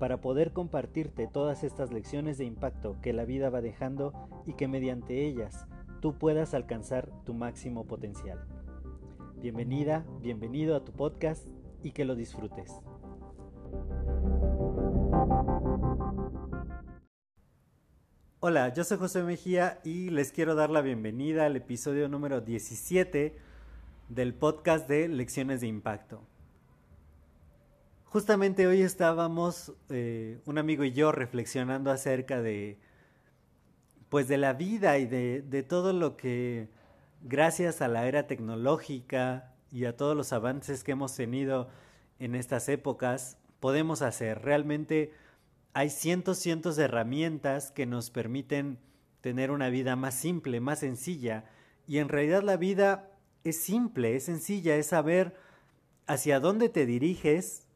para poder compartirte todas estas lecciones de impacto que la vida va dejando y que mediante ellas tú puedas alcanzar tu máximo potencial. Bienvenida, bienvenido a tu podcast y que lo disfrutes. Hola, yo soy José Mejía y les quiero dar la bienvenida al episodio número 17 del podcast de Lecciones de Impacto. Justamente hoy estábamos, eh, un amigo y yo, reflexionando acerca de, pues de la vida y de, de todo lo que, gracias a la era tecnológica y a todos los avances que hemos tenido en estas épocas, podemos hacer. Realmente hay cientos, cientos de herramientas que nos permiten tener una vida más simple, más sencilla. Y en realidad la vida es simple, es sencilla, es saber hacia dónde te diriges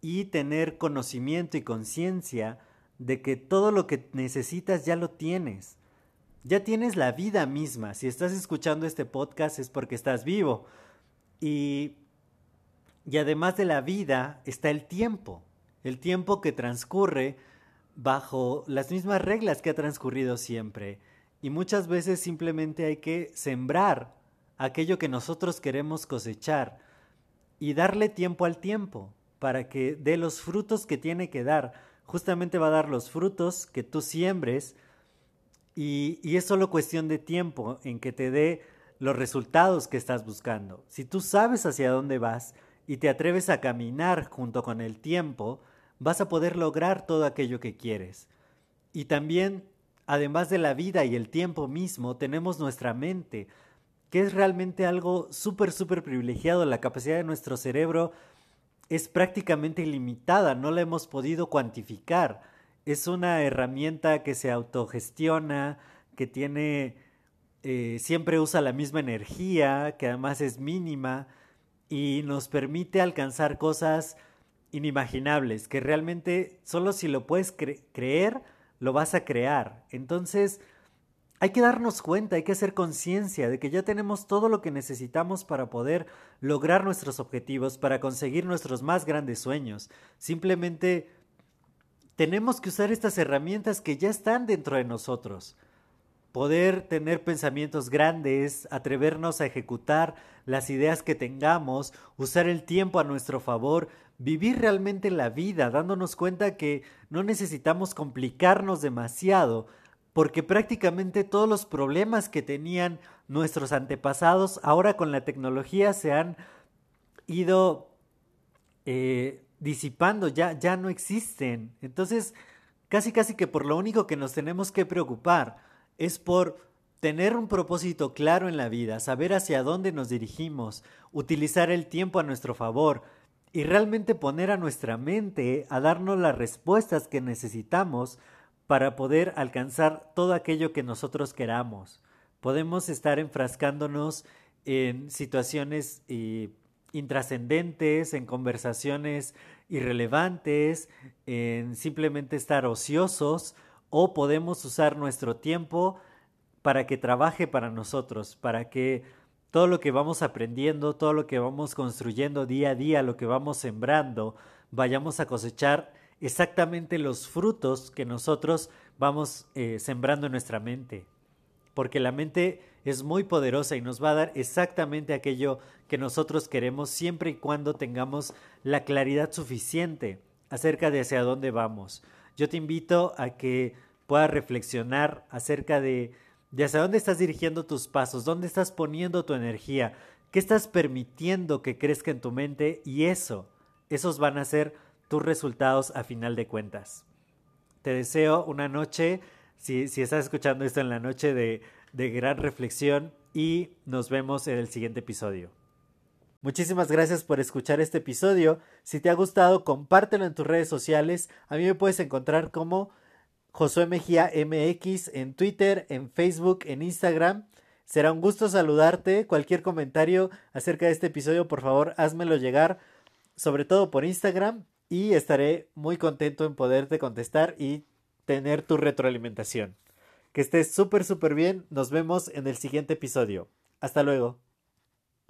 y tener conocimiento y conciencia de que todo lo que necesitas ya lo tienes. Ya tienes la vida misma. Si estás escuchando este podcast es porque estás vivo. Y, y además de la vida está el tiempo. El tiempo que transcurre bajo las mismas reglas que ha transcurrido siempre. Y muchas veces simplemente hay que sembrar aquello que nosotros queremos cosechar y darle tiempo al tiempo para que dé los frutos que tiene que dar. Justamente va a dar los frutos que tú siembres y, y es solo cuestión de tiempo en que te dé los resultados que estás buscando. Si tú sabes hacia dónde vas y te atreves a caminar junto con el tiempo, vas a poder lograr todo aquello que quieres. Y también, además de la vida y el tiempo mismo, tenemos nuestra mente, que es realmente algo súper, súper privilegiado. La capacidad de nuestro cerebro es prácticamente ilimitada, no la hemos podido cuantificar. Es una herramienta que se autogestiona, que tiene, eh, siempre usa la misma energía, que además es mínima y nos permite alcanzar cosas inimaginables, que realmente solo si lo puedes creer, lo vas a crear. Entonces, hay que darnos cuenta, hay que hacer conciencia de que ya tenemos todo lo que necesitamos para poder lograr nuestros objetivos, para conseguir nuestros más grandes sueños. Simplemente tenemos que usar estas herramientas que ya están dentro de nosotros. Poder tener pensamientos grandes, atrevernos a ejecutar las ideas que tengamos, usar el tiempo a nuestro favor, vivir realmente la vida, dándonos cuenta que no necesitamos complicarnos demasiado, porque prácticamente todos los problemas que tenían nuestros antepasados ahora con la tecnología se han ido eh, disipando, ya, ya no existen. Entonces, casi casi que por lo único que nos tenemos que preocupar es por tener un propósito claro en la vida, saber hacia dónde nos dirigimos, utilizar el tiempo a nuestro favor y realmente poner a nuestra mente a darnos las respuestas que necesitamos para poder alcanzar todo aquello que nosotros queramos. Podemos estar enfrascándonos en situaciones eh, intrascendentes, en conversaciones irrelevantes, en simplemente estar ociosos, o podemos usar nuestro tiempo para que trabaje para nosotros, para que todo lo que vamos aprendiendo, todo lo que vamos construyendo día a día, lo que vamos sembrando, vayamos a cosechar exactamente los frutos que nosotros vamos eh, sembrando en nuestra mente. Porque la mente es muy poderosa y nos va a dar exactamente aquello que nosotros queremos siempre y cuando tengamos la claridad suficiente acerca de hacia dónde vamos. Yo te invito a que puedas reflexionar acerca de, de hacia dónde estás dirigiendo tus pasos, dónde estás poniendo tu energía, qué estás permitiendo que crezca en tu mente y eso, esos van a ser tus resultados a final de cuentas. Te deseo una noche, si, si estás escuchando esto en la noche de, de gran reflexión y nos vemos en el siguiente episodio. Muchísimas gracias por escuchar este episodio. Si te ha gustado, compártelo en tus redes sociales. A mí me puedes encontrar como Josué Mejía MX en Twitter, en Facebook, en Instagram. Será un gusto saludarte. Cualquier comentario acerca de este episodio, por favor, házmelo llegar, sobre todo por Instagram, y estaré muy contento en poderte contestar y tener tu retroalimentación. Que estés súper, súper bien. Nos vemos en el siguiente episodio. Hasta luego.